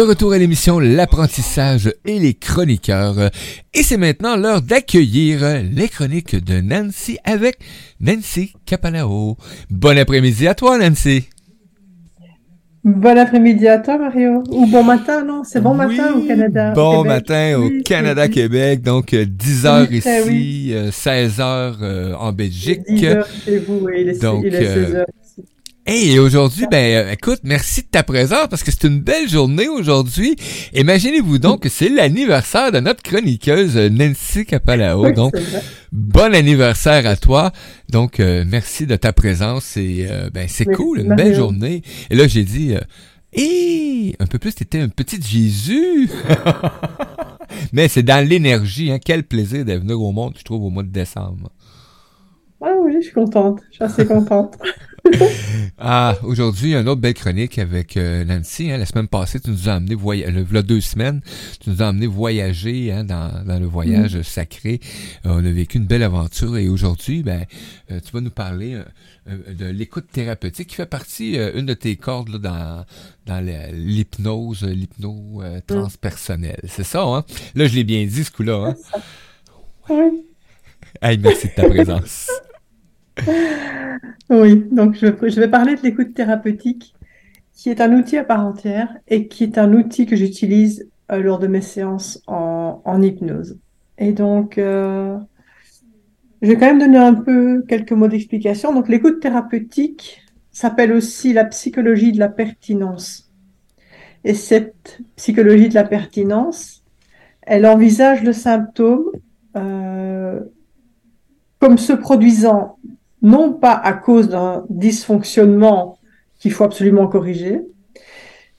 de retour à l'émission L'apprentissage et les chroniqueurs. Et c'est maintenant l'heure d'accueillir les chroniques de Nancy avec Nancy Capalao. Bon après-midi à toi, Nancy. Bon après-midi à toi, Mario. Ou bon matin, non? C'est bon matin au Canada. Bon matin au Canada, Québec. Donc, 10 heures ici, 16 heures en Belgique. 10 heures chez vous, il est, Donc, il est 16 heures. Hey, et aujourd'hui, ben, euh, écoute, merci de ta présence parce que c'est une belle journée aujourd'hui. Imaginez-vous donc que c'est l'anniversaire de notre chroniqueuse Nancy Capalao. donc, bon anniversaire à toi. Donc, euh, merci de ta présence et euh, ben, c'est cool, une belle journée. Et là, j'ai dit, hé, un peu plus, t'étais un petit Jésus. Mais c'est dans l'énergie, hein. Quel plaisir d'être venu au monde, je trouve, au mois de décembre. Ah oui, je suis contente. Je suis assez contente. ah, aujourd'hui, une autre belle chronique avec euh, Nancy. Hein. La semaine passée, tu nous as amené voyager, deux semaines, tu nous as amené voyager hein, dans, dans, le voyage mm. sacré. Euh, on a vécu une belle aventure et aujourd'hui, ben, euh, tu vas nous parler de l'écoute thérapeutique qui fait partie, une de tes cordes là, dans, dans l'hypnose, l'hypno transpersonnelle. C'est ça, hein? Là, je l'ai bien dit, ce coup-là. Hein? Oui. Hey, merci de ta présence. Oui, donc je, vais parler de l'écoute thérapeutique, qui est un outil à part entière et qui est un outil que j'utilise euh, lors de mes séances en, hypnose. Et donc, euh, je vais quand même donner un peu quelques mots d'explication. Donc, l'écoute thérapeutique s'appelle aussi la psychologie de la pertinence. Et cette psychologie de la pertinence, elle envisage le symptôme euh, comme se produisant non pas à cause d'un dysfonctionnement qu'il faut absolument corriger,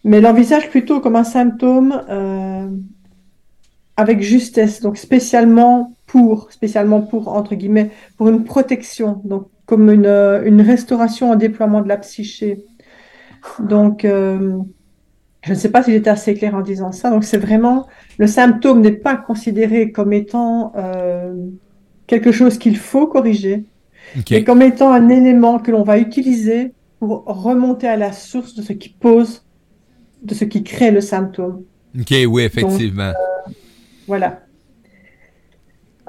mais l'envisage plutôt comme un symptôme euh, avec justesse, donc spécialement pour, spécialement pour, entre guillemets, pour une protection, donc comme une, euh, une restauration en déploiement de la psyché. Donc, euh, je ne sais pas si j'étais assez clair en disant ça. Donc, c'est vraiment, le symptôme n'est pas considéré comme étant euh, quelque chose qu'il faut corriger, et comme étant un élément que l'on va utiliser pour remonter à la source de ce qui pose, de ce qui crée le symptôme. Ok, oui, effectivement. Euh, voilà.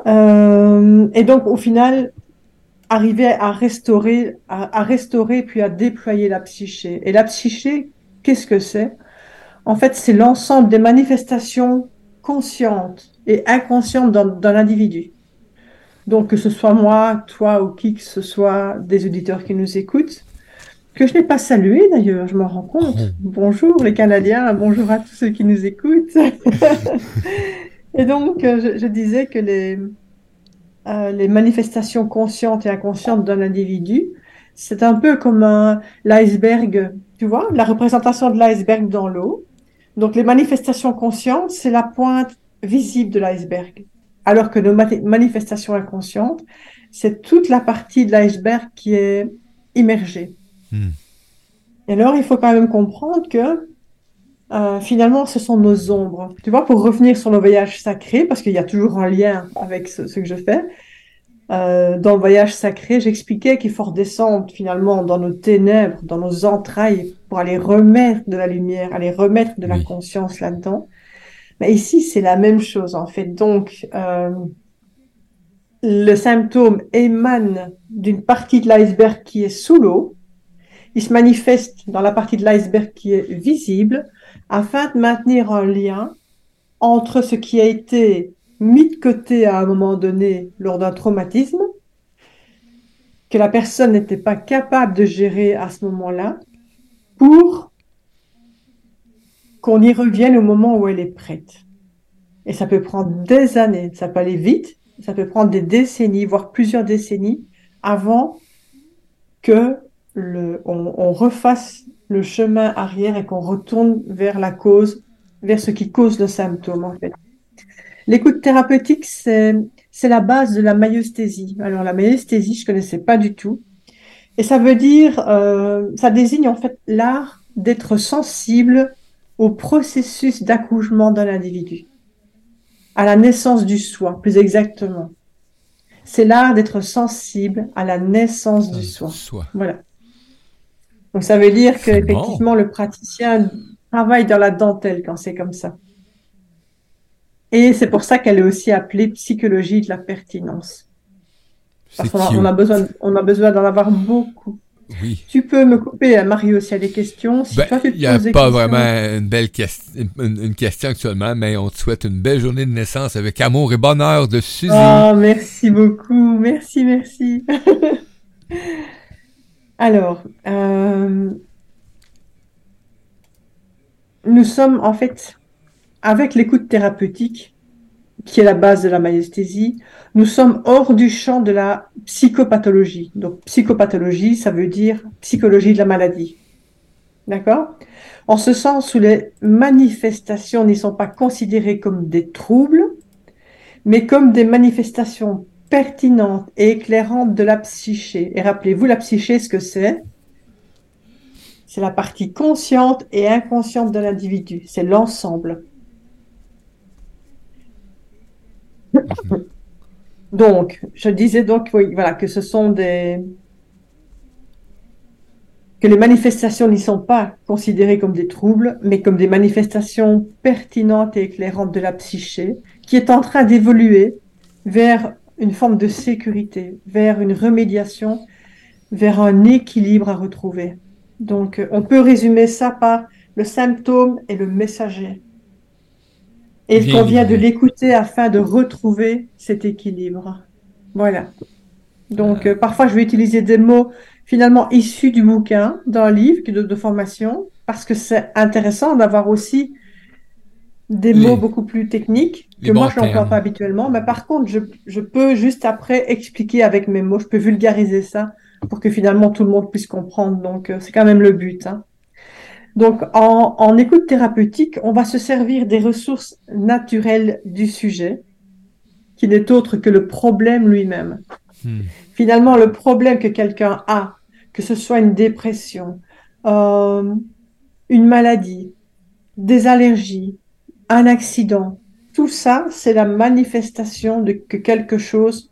Euh, et donc, au final, arriver à restaurer, à, restaurer puis à déployer la psyché. Et la psyché, qu'est-ce que c'est? En fait, c'est l'ensemble des manifestations conscientes et inconscientes d'un individu. Donc, que ce soit moi, toi ou qui que ce soit des auditeurs qui nous écoutent, que je n'ai pas salué d'ailleurs, je m'en rends compte. Oh. Bonjour les Canadiens, bonjour à tous ceux qui nous écoutent. et donc, euh, je, disais que les, euh, les manifestations conscientes et inconscientes d'un individu, c'est un peu comme l'iceberg, tu vois, la représentation de l'iceberg dans l'eau. Donc, les manifestations conscientes, c'est la pointe visible de l'iceberg alors que nos manifestations inconscientes, c'est toute la partie de l'iceberg qui est immergée. Hmm. Et alors, il faut quand même comprendre que euh, finalement, ce sont nos ombres. Tu vois, pour revenir sur le voyage sacré, parce qu'il y a toujours un lien avec ce, que je fais, euh, dans le voyage sacré, j'expliquais qu'il faut redescendre finalement dans nos ténèbres, dans nos entrailles, pour aller remettre de la lumière, aller remettre de la conscience là-dedans. Ici, c'est la même chose en fait. Donc, euh, le symptôme émane d'une partie de l'iceberg qui est sous l'eau. Il se manifeste dans la partie de l'iceberg qui est visible afin de maintenir un lien entre ce qui a été mis de côté à un moment donné lors d'un traumatisme, que la personne n'était pas capable de gérer à ce moment-là, pour qu'on y revienne au moment où elle est prête. Et ça peut prendre des années, ça peut aller vite, ça peut prendre des décennies, voire plusieurs décennies, avant que le, on, refasse le chemin arrière et qu'on retourne vers la cause, vers ce qui cause le symptôme en fait. L'écoute thérapeutique, c'est la base de la myosthésie. Alors la myosthésie, je connaissais pas du tout, et ça veut dire, euh, ça désigne en fait l'art d'être sensible au processus d'accouchement d'un individu, à la naissance du soi, plus exactement. C'est l'art d'être sensible à la naissance du soi. Voilà. Donc ça veut dire que effectivement le praticien travaille dans la dentelle quand c'est comme ça. Et c'est pour ça qu'elle est aussi appelée psychologie de la pertinence. Parce qu'on a, on a besoin, on a besoin d'en avoir beaucoup. Oui. Tu peux me couper, hein, Mario, s'il y a des questions. Si Ben, toi, tu te il n'y a pas vraiment une belle question, une, une question actuellement, mais on te souhaite une belle journée de naissance avec amour et bonheur de Suzy. Oh, merci beaucoup. Merci, merci. Alors, euh, nous sommes en fait, avec l'écoute thérapeutique, qui est la base de la maïesthésie, nous sommes hors du champ de la psychopathologie. Donc, psychopathologie, ça veut dire psychologie de la maladie. D'accord? En ce sens où les manifestations n'y sont pas considérées comme des troubles, mais comme des manifestations pertinentes et éclairantes de la psyché. Et rappelez-vous, la psyché, ce que c'est? C'est la partie consciente et inconsciente de l'individu. C'est l'ensemble. Donc, je disais donc, voilà, que ce sont des, que les manifestations n'y sont pas considérées comme des troubles, mais comme des manifestations pertinentes et éclairantes de la psyché, qui est en train d'évoluer vers une forme de sécurité, vers une remédiation, vers un équilibre à retrouver. Donc, on peut résumer ça par le symptôme et le messager. Et il convient de l'écouter afin de retrouver cet équilibre. Voilà. Donc, euh, parfois, je vais utiliser des mots finalement issus du bouquin, d'un livre de, de formation, parce que c'est intéressant d'avoir aussi des Les- mots beaucoup plus techniques que moi je n'emploie termes. pas habituellement. Mais par contre, je, je peux juste après expliquer avec mes mots, je peux vulgariser ça pour que finalement tout le monde puisse comprendre. Donc, euh, c'est quand même le but. hein. Donc, en, en écoute thérapeutique, on va se servir des ressources naturelles du sujet, qui n'est autre que le problème lui-même. Hmm. Finalement, le problème que quelqu'un a, que ce soit une dépression, euh, une maladie, des allergies, un accident, tout ça, c'est la manifestation de que quelque chose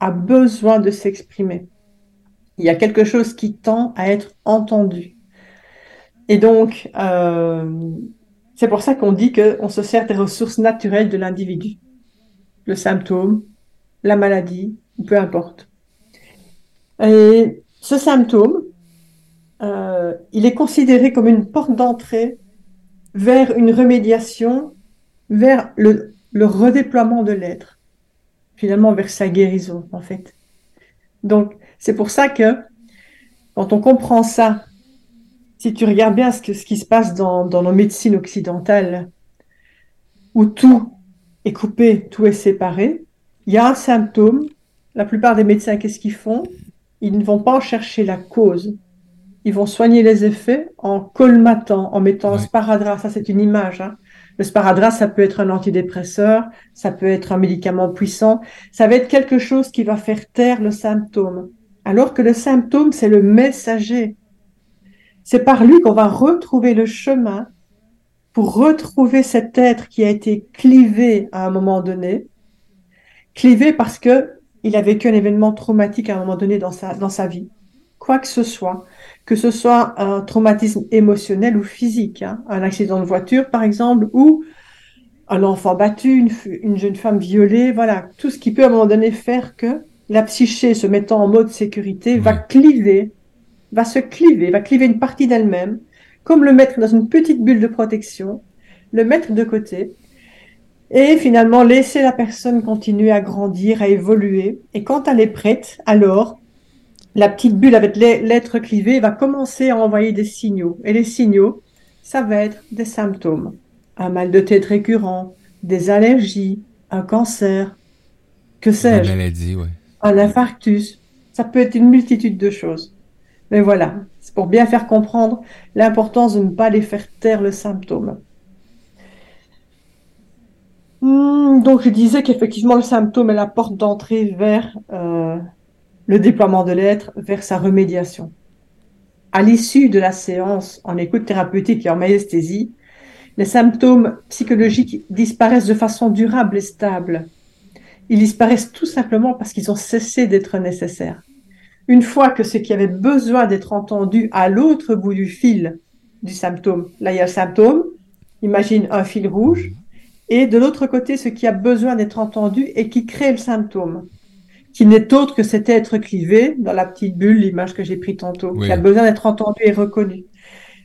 a besoin de s'exprimer. Il y a quelque chose qui tend à être entendu. Et donc, euh, c'est pour ça qu'on dit qu'on se sert des ressources naturelles de l'individu. Le symptôme, la maladie, peu importe. Et ce symptôme, euh, il est considéré comme une porte d'entrée vers une remédiation, vers le, le redéploiement de l'être, finalement vers sa guérison, en fait. Donc, c'est pour ça que quand on comprend ça, si tu regardes bien ce, que, ce qui se passe dans, dans nos médecines occidentales, où tout est coupé, tout est séparé, il y a un symptôme. La plupart des médecins, qu'est-ce qu'ils font? Ils ne vont pas en chercher la cause. Ils vont soigner les effets en colmatant, en mettant un sparadrap. Ça, c'est une image. hein. Le sparadrap, ça peut être un antidépresseur, ça peut être un médicament puissant. Ça va être quelque chose qui va faire taire le symptôme. Alors que le symptôme, c'est le messager. C'est par lui qu'on va retrouver le chemin pour retrouver cet être qui a été clivé à un moment donné, clivé parce que il a vécu un événement traumatique à un moment donné dans sa, dans sa vie. Quoi que ce soit, que ce soit un traumatisme émotionnel ou physique, hein, un accident de voiture par exemple, ou un enfant battu, une, jeune femme violée, voilà, tout ce qui peut à un moment donné faire que la psyché se mettant en mode sécurité va cliver, va se cliver, va cliver une partie d'elle-même, comme le mettre dans une petite bulle de protection, le mettre de côté, et finalement laisser la personne continuer à grandir, à évoluer. Et quand elle est prête, alors la petite bulle avec l'être clivé va commencer à envoyer des signaux. Et les signaux, ça va être des symptômes. Un mal de tête récurrent, des allergies, un cancer, que sais-je, maladie, ouais. un infarctus. Ça peut être une multitude de choses. Mais voilà, c'est pour bien faire comprendre l'importance de ne pas les faire taire le symptôme. Hmm, donc je disais qu'effectivement le symptôme est la porte d'entrée vers euh, le déploiement de l'être, vers sa remédiation. À l'issue de la séance en écoute thérapeutique et en maïesthésie, les symptômes psychologiques disparaissent de façon durable et stable. Ils disparaissent tout simplement parce qu'ils ont cessé d'être nécessaires. Une fois que ce qui avait besoin d'être entendu à l'autre bout du fil du symptôme. Là, il y a le symptôme, imagine un fil rouge, et de l'autre côté, ce qui a besoin d'être entendu et qui crée le symptôme, qui n'est autre que cet être clivé dans la petite bulle, l'image que j'ai prise tantôt, qui a besoin d'être entendu et reconnu.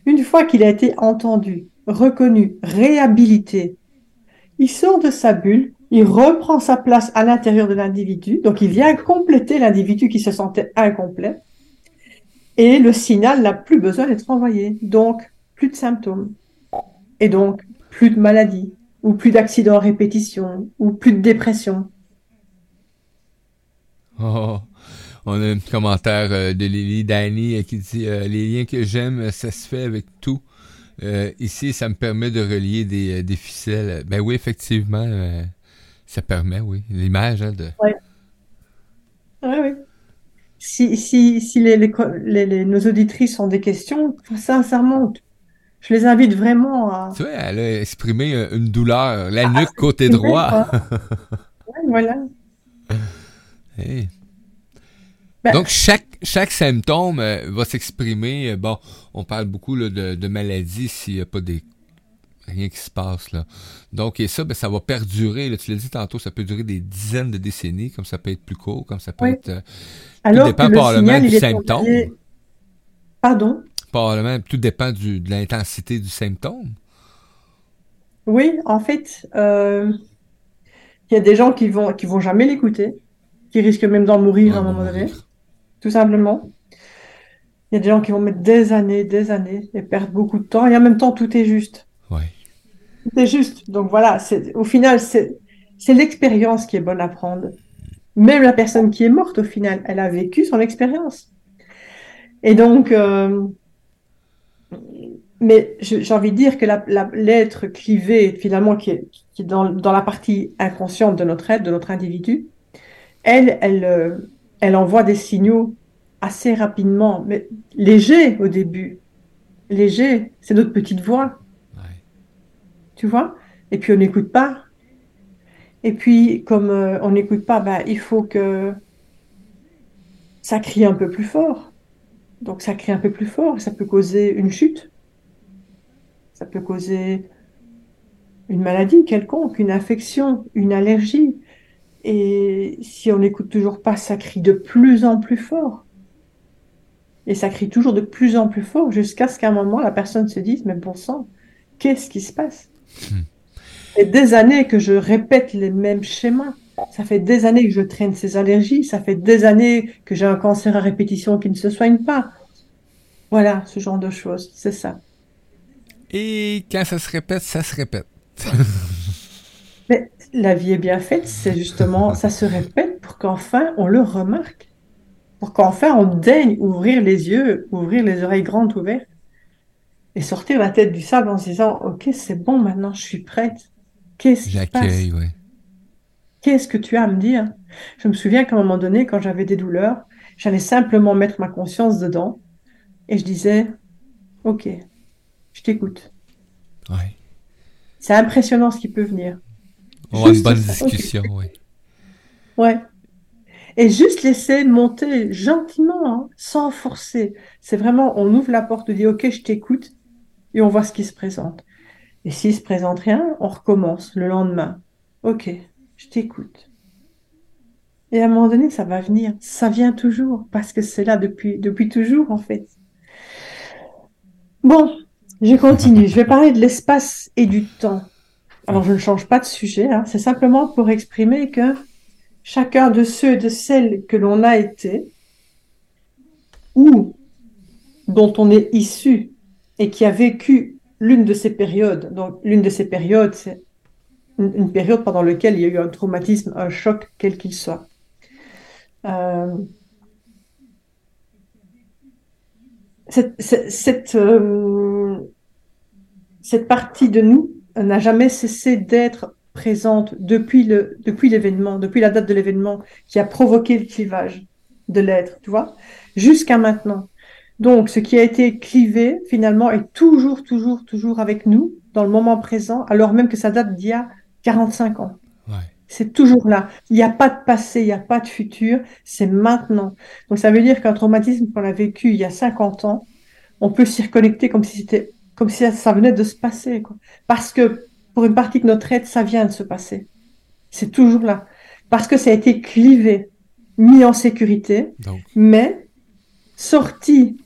Une fois qu'il a été entendu, reconnu, réhabilité, il sort de sa bulle, il reprend sa place à l'intérieur de l'individu, donc il vient compléter l'individu qui se sentait incomplet, et le signal n'a plus besoin d'être envoyé, donc plus de symptômes, et donc plus de maladies, ou plus d'accidents à répétition, ou plus de dépression. Oh, on a un commentaire euh, de Lily Danny euh, qui dit euh, Les liens que j'aime, ça se fait avec tout. ici, ça me permet de relier des, des ficelles. Ben oui, effectivement, ça permet, oui. L'image hein, de. Oui. Oui, oui. Si, si, si les, les, nos auditrices ont des questions, sincèrement, je les invite vraiment à. Tu vois, elle a exprimé une douleur, la nuque côté droit. ouais, voilà. Ben, Donc, chaque, chaque symptôme euh, va s'exprimer. Euh, bon, on parle beaucoup là, de, de maladie s'il n'y a pas des rien qui se passe là. Donc et ça, ben, ça va perdurer. Là, tu l'as dit tantôt, ça peut durer des dizaines de décennies, comme ça peut être plus court, comme ça peut être. Euh, Alors tout dépend probablement du symptôme. Pardon? Probablement, tout dépend du, de l'intensité du symptôme. Oui, en fait, il y a des gens qui vont qui vont jamais l'écouter, qui risquent même d'en mourir à un moment donné tout simplement. Il y a des gens qui vont mettre des années, des années et perdre beaucoup de temps. Et en même temps, tout est juste. Ouais. Tout est juste. Donc voilà, au final, c'est l'expérience qui est bonne à prendre. Même la personne qui est morte, au final, elle a vécu son expérience. Et donc, euh, mais j'ai envie de dire que l'être clivé, finalement, qui est, dans, dans, la partie inconsciente de notre être, de notre individu, elle, elle, euh, elle envoie des signaux assez rapidement, mais légers au début. Léger, c'est notre petite voix. Tu vois Et puis on n'écoute pas. Et puis, comme euh, on n'écoute pas, bah, il faut que ça crie un peu plus fort. Donc ça crie un peu plus fort, ça peut causer une chute. Ça peut causer une maladie quelconque, une infection, une allergie, et si on n'écoute toujours pas, ça crie de plus en plus fort. Et ça crie toujours de plus en plus fort jusqu'à ce qu'à un moment, la personne se dise, mais bon sang, qu'est-ce qui se passe? Hmm. Et des années que je répète les mêmes schémas. Ça fait des années que je traîne ces allergies. Ça fait des années que j'ai un cancer à répétition qui ne se soigne pas. Voilà, ce genre de choses. C'est ça. Et quand ça se répète, ça se répète. Mais la vie est bien faite, c'est justement, ça se répète pour qu'enfin on le remarque, pour qu'enfin on daigne ouvrir les yeux, ouvrir les oreilles grandes ouvertes et sortir la tête du sable en se disant, ok, c'est bon, maintenant je suis prête. Qu'est-ce qui Qu'est-ce que tu as à me dire? Je me souviens qu'à un moment donné, quand j'avais des douleurs, j'allais simplement mettre ma conscience dedans et je disais, ok, je t'écoute. C'est impressionnant ce qui peut venir. On une bonne discussion, oui. Ouais. Et juste laisser monter gentiment, hein, sans forcer. C'est vraiment, on ouvre la porte, on dit, OK, je t'écoute, et on voit ce qui se présente. Et s'il se présente rien, on recommence le lendemain. OK, je t'écoute. Et à un moment donné, ça va venir. Ça vient toujours, parce que c'est là depuis, depuis toujours, en fait. Bon, je continue. je vais parler de l'espace et du temps. Alors, je ne change pas de sujet, hein. c'est simplement pour exprimer que chacun de ceux et de celles que l'on a été, ou dont on est issu et qui a vécu l'une de ces périodes, donc l'une de ces périodes, c'est une, période pendant laquelle il y a eu un traumatisme, un choc, quel qu'il soit. Euh, cette, euh, cette partie de nous n'a jamais cessé d'être présente depuis le depuis l'événement, depuis la date de l'événement qui a provoqué le clivage de l'être, tu vois, jusqu'à maintenant. Donc, ce qui a été clivé, finalement, est toujours, toujours, toujours avec nous, dans le moment présent, alors même que ça date d'il y a 45 ans. C'est toujours là. Il n'y a pas de passé, il n'y a pas de futur, c'est maintenant. Donc, ça veut dire qu'un traumatisme qu'on a vécu il y a 50 ans, on peut s'y reconnecter comme si c'était comme si ça, venait de se passer. Quoi. Parce que pour une partie de notre être, ça vient de se passer. C'est toujours là. Parce que ça a été clivé, mis en sécurité, mais sorti,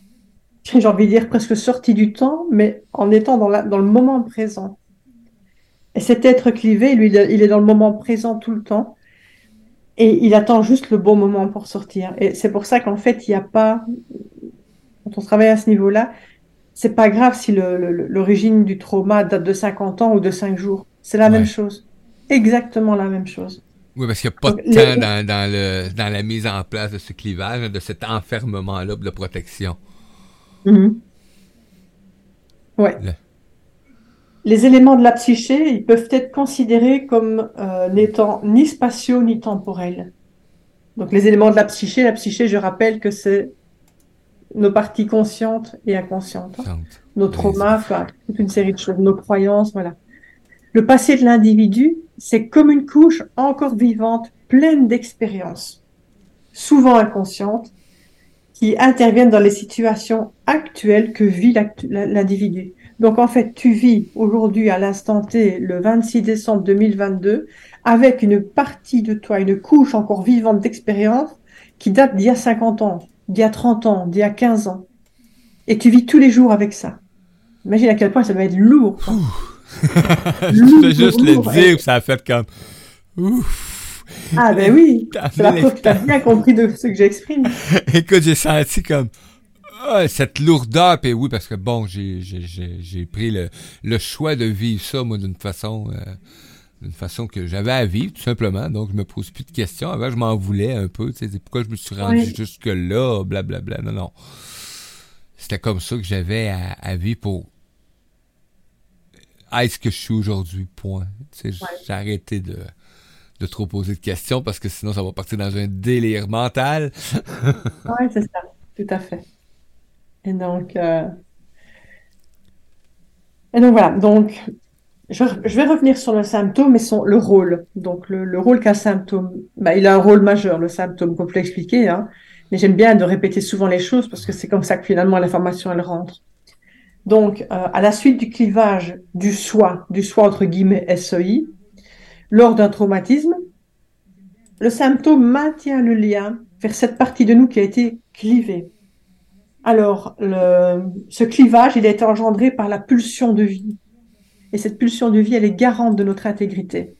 j'ai envie de dire presque sorti du temps, mais en étant dans, la, dans le moment présent. Et cet être clivé, lui, il est dans le moment présent tout le temps. Et il attend juste le bon moment pour sortir. Et c'est pour ça qu'en fait, il n'y a pas, quand on travaille à ce niveau-là, c'est pas grave si l'origine du trauma date de 50 ans ou de 5 jours. C'est la même chose. Exactement la même chose. Oui, parce qu'il n'y a pas de temps dans, dans, le, dans la mise en place de ce clivage, de cet enfermement-là de protection. Mm-hmm. Ouais. Les éléments de la psyché, ils peuvent être considérés comme euh, n'étant ni spatiaux ni temporels. Donc les éléments de la psyché, la psyché, je rappelle que c'est nos parties conscientes et inconscientes, hein. nos traumas, enfin, toute une série de choses, nos croyances, voilà. Le passé de l'individu, c'est comme une couche encore vivante, pleine d'expériences, souvent inconscientes, qui interviennent dans les situations actuelles que vit l'individu. Donc en fait, tu vis aujourd'hui à l'instant T, le 26 décembre 2022, avec une partie de toi, une couche encore vivante d'expérience qui date d'il y a 50 ans, d'il y a 30 ans, d'il y a 15 ans. Et tu vis tous les jours avec ça. Imagine à quel point ça va être lourd. Je peux juste le dire, ça a fait comme... Ouf. Ah ben oui, c'est la preuve que tu as bien compris de ce que j'exprime. Écoute, j'ai senti comme... Oh, cette lourdeur, et oui, parce que bon, j'ai pris le, le, choix de vivre ça, moi, d'une façon... Euh, d'une façon que j'avais à vivre, tout simplement. Donc, je me pose plus de questions. Avant, je m'en voulais un peu. Tu sais, pourquoi je me suis rendu jusque-là, blablabla. Non, non. C'était comme ça que j'avais à, vivre pour être ce que je suis aujourd'hui, point. Tu sais, J'ai arrêté de, de trop poser de questions parce que sinon, ça va partir dans un délire mental. oui, c'est ça. Tout à fait. Et donc... Euh, voilà, donc je, vais revenir sur le symptôme et son, le rôle. Donc, le, rôle qu'a symptôme, bah, il a un rôle majeur, le symptôme, qu'on peut l'expliquer. Hein. Mais j'aime bien de répéter souvent les choses parce que c'est comme ça que finalement l'information, elle rentre. Donc, euh, à la suite du clivage du soi, du soi entre guillemets SEI, lors d'un traumatisme, le symptôme maintient le lien vers cette partie de nous qui a été clivée. Alors, ce clivage, il a été engendré par la pulsion de vie. Et cette pulsion de vie, elle est garante de notre intégrité.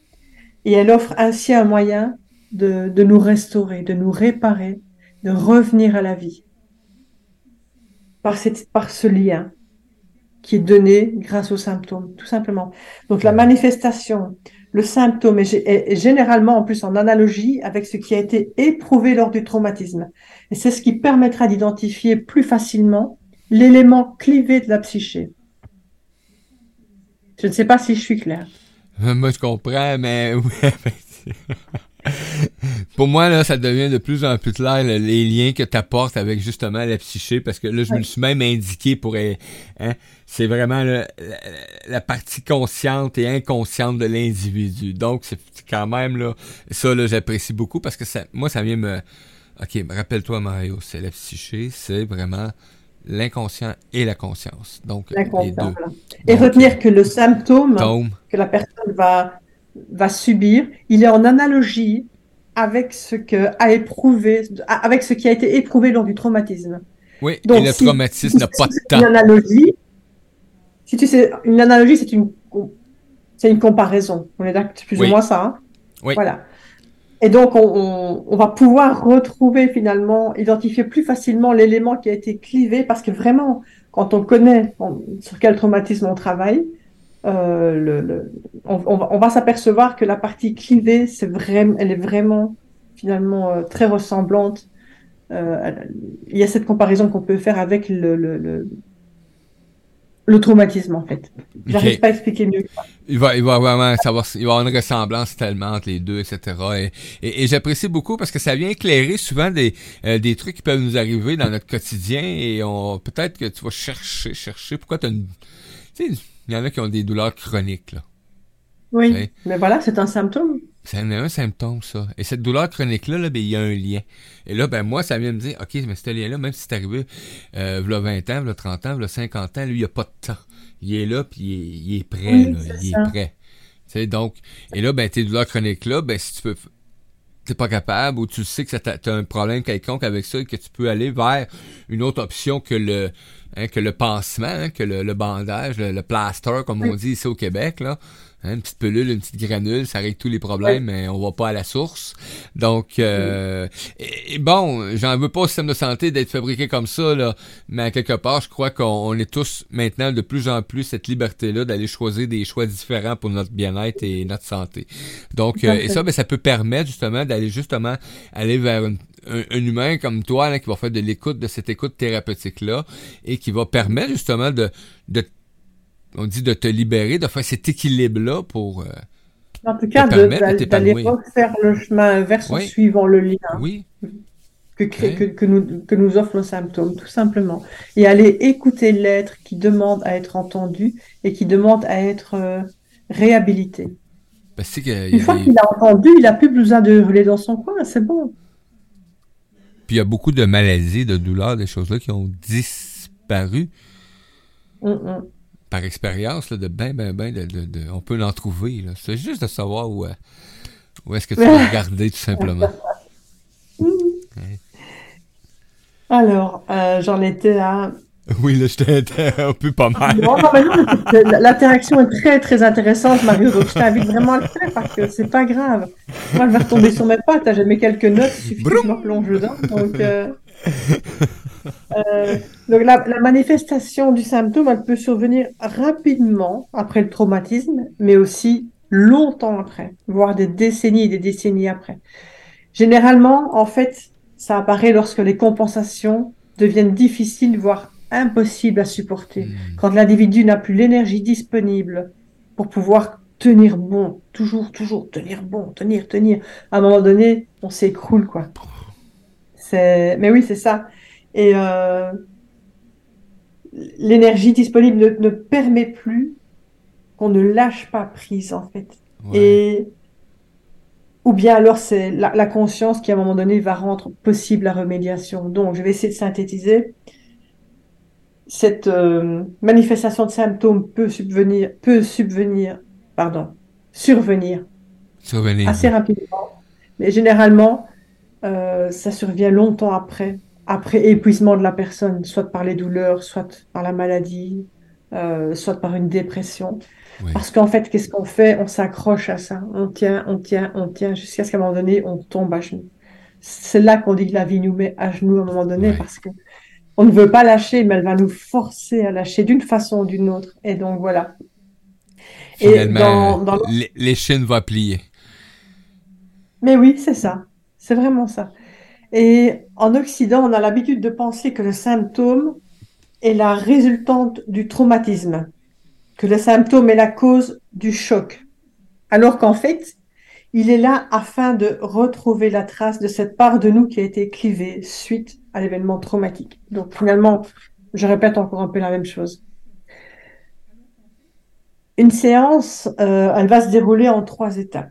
Et elle offre ainsi un moyen de, nous restaurer, de nous réparer, de revenir à la vie. Par ce lien qui est donné grâce aux symptômes, tout simplement. Donc la manifestation, le symptôme est, généralement en plus en analogie avec ce qui a été éprouvé lors du traumatisme. Et c'est ce qui permettra d'identifier plus facilement l'élément clivé de la psyché. Je ne sais pas si je suis clair. Euh, moi, je comprends, mais Pour moi, là, ça devient de plus en plus clair les liens que tu apportes avec justement la psyché, parce que là, je me suis même indiqué pour hein, c'est vraiment la, partie consciente et inconsciente de l'individu. Donc, c'est quand même là, ça là, j'apprécie beaucoup parce que ça, moi, ça vient me. Ok, rappelle-toi Mario, c'est la psyché, c'est vraiment l'inconscient et la conscience. Donc, les deux. Et retenir que le symptôme que la personne va, va subir, il est en analogie avec ce que a éprouvé, avec ce qui a été éprouvé lors du traumatisme. Oui, Donc, et le traumatisme n'a pas de temps. Une analogie, si tu sais, une analogie, c'est une, c'est une comparaison. On est d'accord, plus ou moins ça. Hein oui. Voilà. Et donc, on, va pouvoir retrouver finalement, identifier plus facilement l'élément qui a été clivé, parce que vraiment, quand on connaît sur quel traumatisme on travaille, euh, le, on, va s'apercevoir que la partie clivée, c'est vraiment, elle est vraiment finalement euh, très ressemblante. Euh, il y a cette comparaison qu'on peut faire avec le, le traumatisme, en fait. J'arrive pas à expliquer mieux. Il va, il va vraiment savoir, il va avoir une ressemblance tellement entre les deux, etc. Et, et, j'apprécie beaucoup parce que ça vient éclairer souvent des, euh, des trucs qui peuvent nous arriver dans notre quotidien et on, peut-être que tu vas chercher, chercher. Pourquoi tu as une, tu sais, il y en a qui ont des douleurs chroniques, là. Oui. Mais voilà, c'est un symptôme. C'est un, symptôme, ça. Et cette douleur chronique-là, là, ben, il y a un lien. Et là, ben, moi, ça vient me dire, OK, mais ce lien-là, même si c'est arrivé, euh, v'là 20 ans, v'là 30 ans, v'là 50 ans, lui, il n'y a pas de temps. Il est là, puis il, est, prêt, là. il est prêt. sais donc, et là, ben, tes douleurs chroniques-là, ben, si tu peux, t'es pas capable, ou tu sais que tu as un problème quelconque avec ça, et que tu peux aller vers une autre option que le, hein, que le pansement, hein, que le, bandage, le, plaster, comme on dit ici au Québec, là. Hein, une petite pelule, une petite granule, ça règle tous les problèmes, mais on va pas à la source. Donc, euh, et, bon, j'en veux pas au système de santé d'être fabriqué comme ça, là, mais à quelque part, je crois qu'on est tous maintenant de plus en plus cette liberté-là d'aller choisir des choix différents pour notre bien-être et notre santé. Donc, euh, et ça, ben, ça peut permettre justement d'aller justement aller vers un, humain comme toi là, qui va faire de l'écoute, de cette écoute thérapeutique-là, et qui va permettre justement de, de on dit de te libérer, de faire cet équilibre-là pour. Euh, en tout cas, d'aller refaire le chemin inverse en suivant le lien oui. que, que, que, nous, que nous offre le symptôme, tout simplement. Et aller écouter l'être qui demande à être entendu et qui demande à être euh, réhabilité. Parce Une fois qu'il a entendu, il n'a plus besoin de hurler dans son coin, c'est bon. Puis il y a beaucoup de maladies, de douleurs, des choses-là qui ont disparu. Mm, mm par expérience, de ben, ben, ben, de, on peut l'en trouver. C'est juste de savoir où, euh, où est-ce que tu vas regarder, tout simplement. Alors, euh, j'en étais à... Oui, là, j'étais un peu pas mal. l'interaction est très, très intéressante, Mario, donc je t'invite vraiment à le faire parce que c'est pas grave. Moi, je vais retomber sur mes pattes, j'ai mis quelques notes, il suffit que je me plonge dedans. Donc, euh, euh, donc la, manifestation du symptôme, elle peut survenir rapidement après le traumatisme, mais aussi longtemps après, voire des décennies et des décennies après. Généralement, en fait, ça apparaît lorsque les compensations deviennent difficiles, voire impossibles à supporter. Hmm. Quand l'individu n'a plus l'énergie disponible pour pouvoir tenir bon, toujours, toujours tenir bon, tenir, tenir. À un moment donné, on s'écroule, quoi. Mais oui, c'est ça. Et euh, l'énergie disponible ne, permet plus qu'on ne lâche pas prise, en fait. Et ou bien alors c'est la, conscience qui à un moment donné va rendre possible la remédiation. Donc je vais essayer de synthétiser. Cette euh, manifestation de symptômes peut subvenir, peut subvenir, pardon, survenir, survenir. assez rapidement, mais généralement euh, ça survient longtemps après, après épuisement de la personne, soit par les douleurs, soit par la maladie, euh, soit par une dépression. Parce qu'en fait, qu'est-ce qu'on fait? On s'accroche à ça, on tient, on tient, on tient, jusqu'à ce qu'à un moment donné, on tombe à genoux. C'est là qu'on dit que la vie nous met à genoux à un moment donné, parce que on ne veut pas lâcher, mais elle va nous forcer à lâcher d'une façon ou d'une autre. Et donc voilà. Finalement, dans, Les, les chaînes vont plier. Mais oui, c'est ça. C'est vraiment ça. Et en Occident, on a l'habitude de penser que le symptôme est la résultante du traumatisme, que le symptôme est la cause du choc, alors qu'en fait, il est là afin de retrouver la trace de cette part de nous qui a été clivée suite à l'événement traumatique. Donc finalement, je répète encore un peu la même chose. Une séance, euh, elle va se dérouler en trois étapes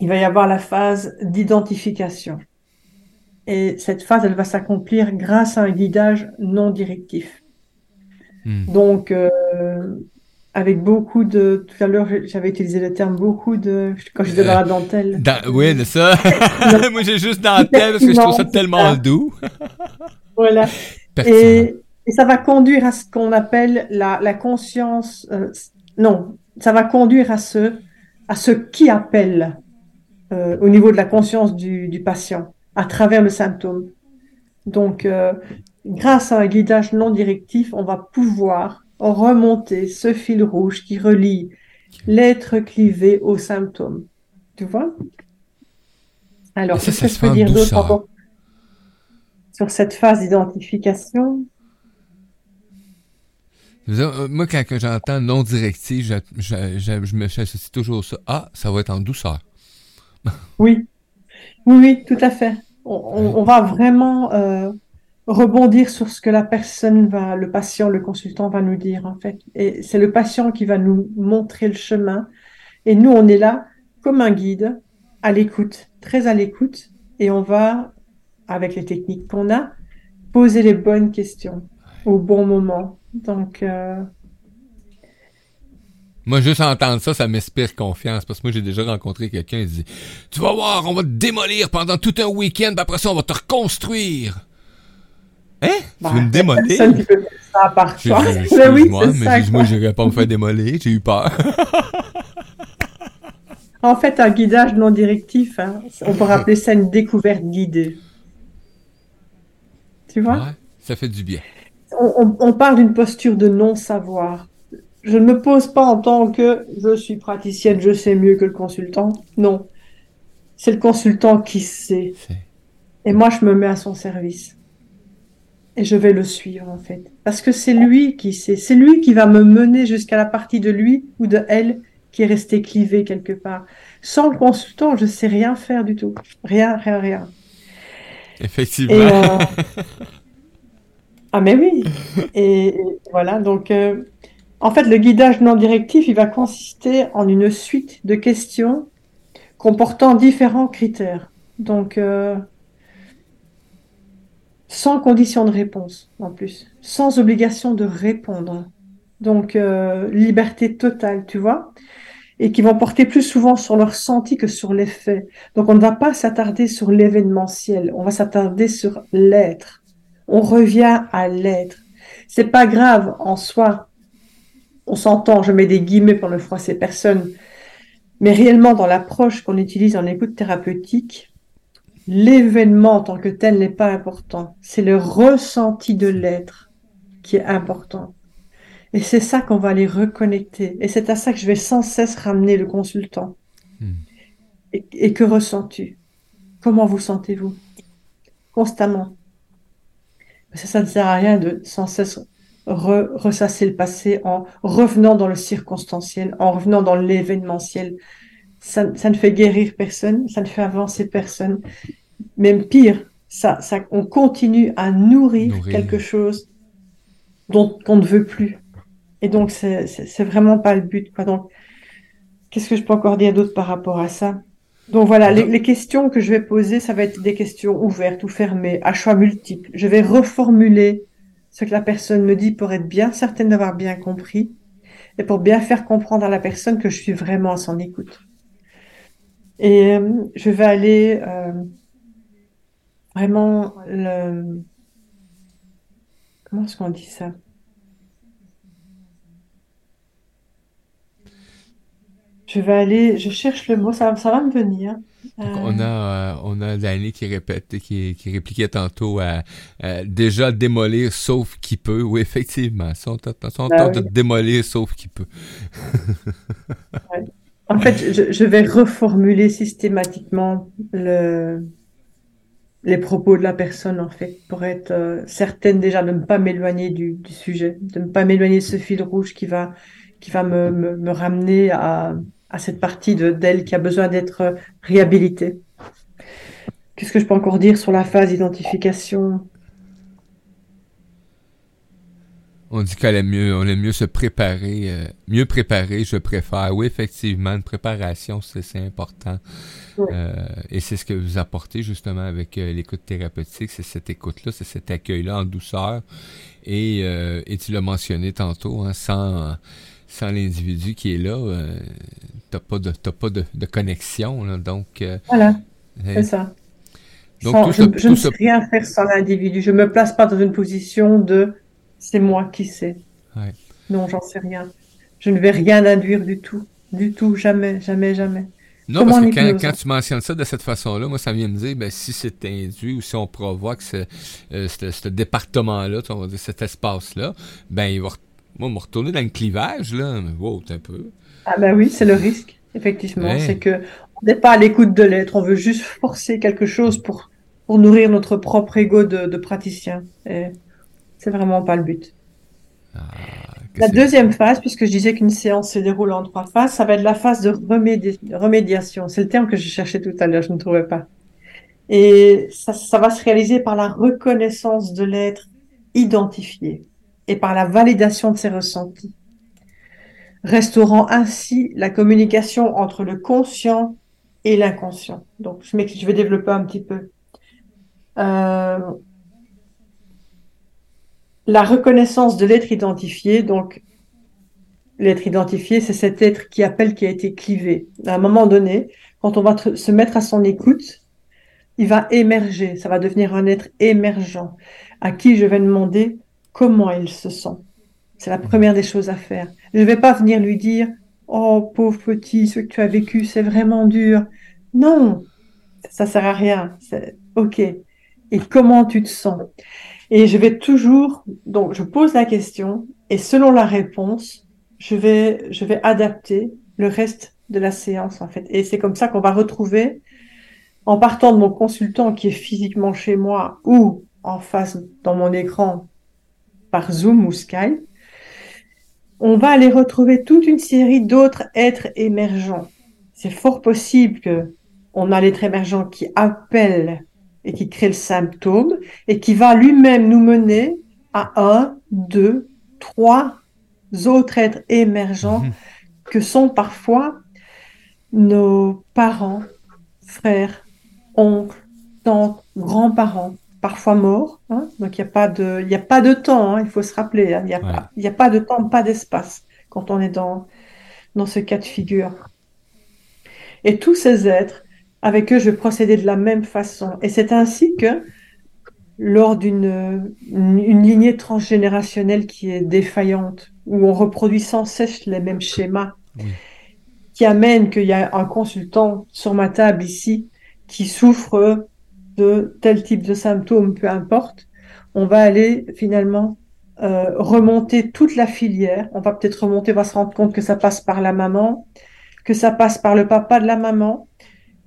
il va y avoir la phase d'identification. Et cette phase, elle va s'accomplir grâce à un guidage non directif. Hmm. Donc, euh, avec beaucoup de... Tout à l'heure, j'avais utilisé le terme beaucoup de... Quand je disais dans la dentelle. oui, c'est ça. Moi, j'ai juste dentelle parce que je trouve ça tellement doux. voilà. Et, et, ça va conduire à ce qu'on appelle la, la conscience... Euh, non, ça va conduire à ce, à ce qui appelle euh, au niveau de la conscience du, du, patient à travers le symptôme. Donc, euh, grâce à un guidage non directif, on va pouvoir remonter ce fil rouge qui relie l'être clivé au symptôme. Tu vois? Alors, qu'est-ce que je peux dire d'autre sur cette phase d'identification? Euh, moi, quand j'entends non directif, je, je, je, je me associe toujours ça. Ah, ça va être en douceur. Oui, oui, oui, tout à fait. On, va vraiment euh, rebondir sur ce que la personne va, le patient, le consultant va nous dire en fait. Et c'est le patient qui va nous montrer le chemin. Et nous, on est là comme un guide, à l'écoute, très à l'écoute, et on va, avec les techniques qu'on a, poser les bonnes questions au bon moment. Donc, euh, moi, juste entendre ça, ça m'inspire confiance. Parce que moi, j'ai déjà rencontré quelqu'un qui dit Tu vas voir, on va te démolir pendant tout un week-end, après ça, on va te reconstruire. Hein? tu veux me démolir? Ça part je, je, oui, moi, mais moi, j'irais pas me faire démolir. J'ai eu peur. en fait, un guidage non directif, hein, on pourrait appeler ça une découverte guidée. Tu vois? Ouais, ça fait du bien. On, on parle d'une posture de non-savoir je ne me pose pas en tant que je suis praticienne, je sais mieux que le consultant. Non. C'est le consultant qui sait. Et moi, je me mets à son service. Et je vais le suivre, en fait. Parce que c'est lui qui sait. C'est lui qui va me mener jusqu'à la partie de lui ou de elle qui est restée clivée quelque part. Sans le consultant, je ne sais rien faire du tout. Rien, rien, rien. Effectivement. Euh, ah, mais oui. Et, voilà, donc. Euh, en fait, le guidage non directif, il va consister en une suite de questions comportant différents critères. Donc, euh, sans condition de réponse, en plus, sans obligation de répondre. Donc, euh, liberté totale, tu vois, et qui vont porter plus souvent sur le ressenti que sur les faits. Donc, on ne va pas s'attarder sur l'événementiel, on va s'attarder sur l'être. On revient à l'être. C'est pas grave en soi on s'entend, je mets des guillemets pour ne froisser personne, mais réellement dans l'approche qu'on utilise en écoute thérapeutique, l'événement en tant que tel n'est pas important. C'est le ressenti de l'être qui est important. Et c'est ça qu'on va aller reconnecter. Et c'est à ça que je vais sans cesse ramener le consultant. Hmm. Et, que ressens-tu? Comment vous sentez-vous? Constamment. Ça, ça ne sert à rien de sans cesse ressasser le passé en revenant dans le circonstanciel, en revenant dans l'événementiel. Ça, ne fait guérir personne, ça ne fait avancer personne. Même pire, ça, ça, on continue à nourrir, quelque chose dont on ne veut plus. Et donc, c'est vraiment pas le but. Quoi. Donc, qu'est-ce que je peux encore dire d'autre par rapport à ça? Donc voilà, les, les, questions que je vais poser, ça va être des questions ouvertes ou fermées, à choix multiples. Je vais reformuler ce que la personne me dit pour être bien certaine d'avoir bien compris et pour bien faire comprendre à la personne que je suis vraiment à son écoute. Et euh, je vais aller euh, vraiment le... Comment est-ce qu'on dit ça? Je vais aller, je cherche le mot, ça, ça va me venir. on a, euh, on a Danny qui répète, qui, qui répliquait tantôt à, déjà démolir sauf qui peut. Oui, effectivement, son, son ben de démolir sauf qui peut. En fait, je, je, vais reformuler systématiquement le, les propos de la personne, en fait, pour être euh, certaine déjà de ne pas m'éloigner du, sujet, de ne pas m'éloigner de ce fil rouge qui va, qui va me, me, me ramener à, à cette partie d'elle qui a besoin d'être réhabilitée. Qu'est-ce que je peux encore dire sur la phase d'identification? On dit qu'elle est mieux, on aime mieux se préparer, euh, mieux préparer, je préfère. Oui, effectivement, une préparation, c'est important. Euh, et c'est ce que vous apportez justement avec euh, l'écoute thérapeutique, c'est cette écoute-là, c'est cet accueil-là en douceur. Et, et tu l'as mentionné tantôt, hein, sans, sans l'individu qui est là, t'as pas de pas de, connexion là, donc euh, voilà c'est ça. Donc je, ne sais rien faire sans l'individu. Je me place pas dans une position de c'est moi qui sais. Non j'en sais rien. Je ne vais rien induire du tout du tout jamais jamais jamais non, parce que quand, tu mentionnes ça de cette façon-là, moi, ça vient me dire, ben, si c'est induit ou si on provoque ce, euh, ce, département-là, cet espace-là, ben, il va, moi, me retourner dans le clivage, là. Wow, un peu. Ah ben oui, c'est le risque, effectivement. C'est que on n'est pas à l'écoute de l'être, on veut juste forcer quelque chose pour, pour nourrir notre propre ego de, de praticien. Et c'est vraiment pas le but. Ah, la deuxième phase, puisque je disais qu'une séance se déroule en trois phases, ça va être la phase de remédiation. C'est le terme que je cherchais tout à l'heure, je ne trouvais pas. Et ça, ça va se réaliser par la reconnaissance de l'être identifié et par la validation de ses ressentis. restaurant ainsi la communication entre le conscient et l'inconscient. Donc, je, je vais développer un petit peu. Euh, la reconnaissance de l'être identifié, donc l'être identifié, c'est cet être qui appelle, qui a été clivé. À un moment donné, quand on va se mettre à son écoute, il va émerger, ça va devenir un être émergent, à qui je vais demander comment il se sent. C'est la première des choses à faire. Je ne vais pas venir lui dire, oh pauvre petit, ce que tu as vécu, c'est vraiment dur. Non, ça sert à rien. Ok. Et comment tu te sens? Et je vais toujours, donc je pose la question et selon la réponse, je vais, je vais adapter le reste de la séance en fait. Et c'est comme ça qu'on va retrouver, en partant de mon consultant qui est physiquement chez moi ou en face dans mon écran par Zoom ou Skype, on va aller retrouver toute une série d'autres êtres émergents. C'est fort possible que on a l'être émergent qui appelle et qui crée le symptôme et qui va lui-même nous mener à un, deux, trois autres êtres émergents mhm. que sont parfois nos parents, frères, oncles, tantes, grands-parents, parfois morts. Hein. donc il n'y a pas de, a pas de temps. Hein, il faut se rappeler. Hein. Il n'y a, pas, a pas de temps, pas d'espace quand on est dans dans ce cas de figure. Et tous ces êtres, avec eux, je procédais de la même façon. Et c'est ainsi que lors d'une une, lignée transgénérationnelle qui est défaillante, où on reproduit sans cesse les mêmes schémas, qui amène qu'il y a un consultant sur ma table ici qui souffre de tel type de symptômes, peu importe, on va aller finalement euh, remonter toute la filière. On va peut-être remonter, on va se rendre compte que ça passe par la maman, que ça passe par le papa de la maman,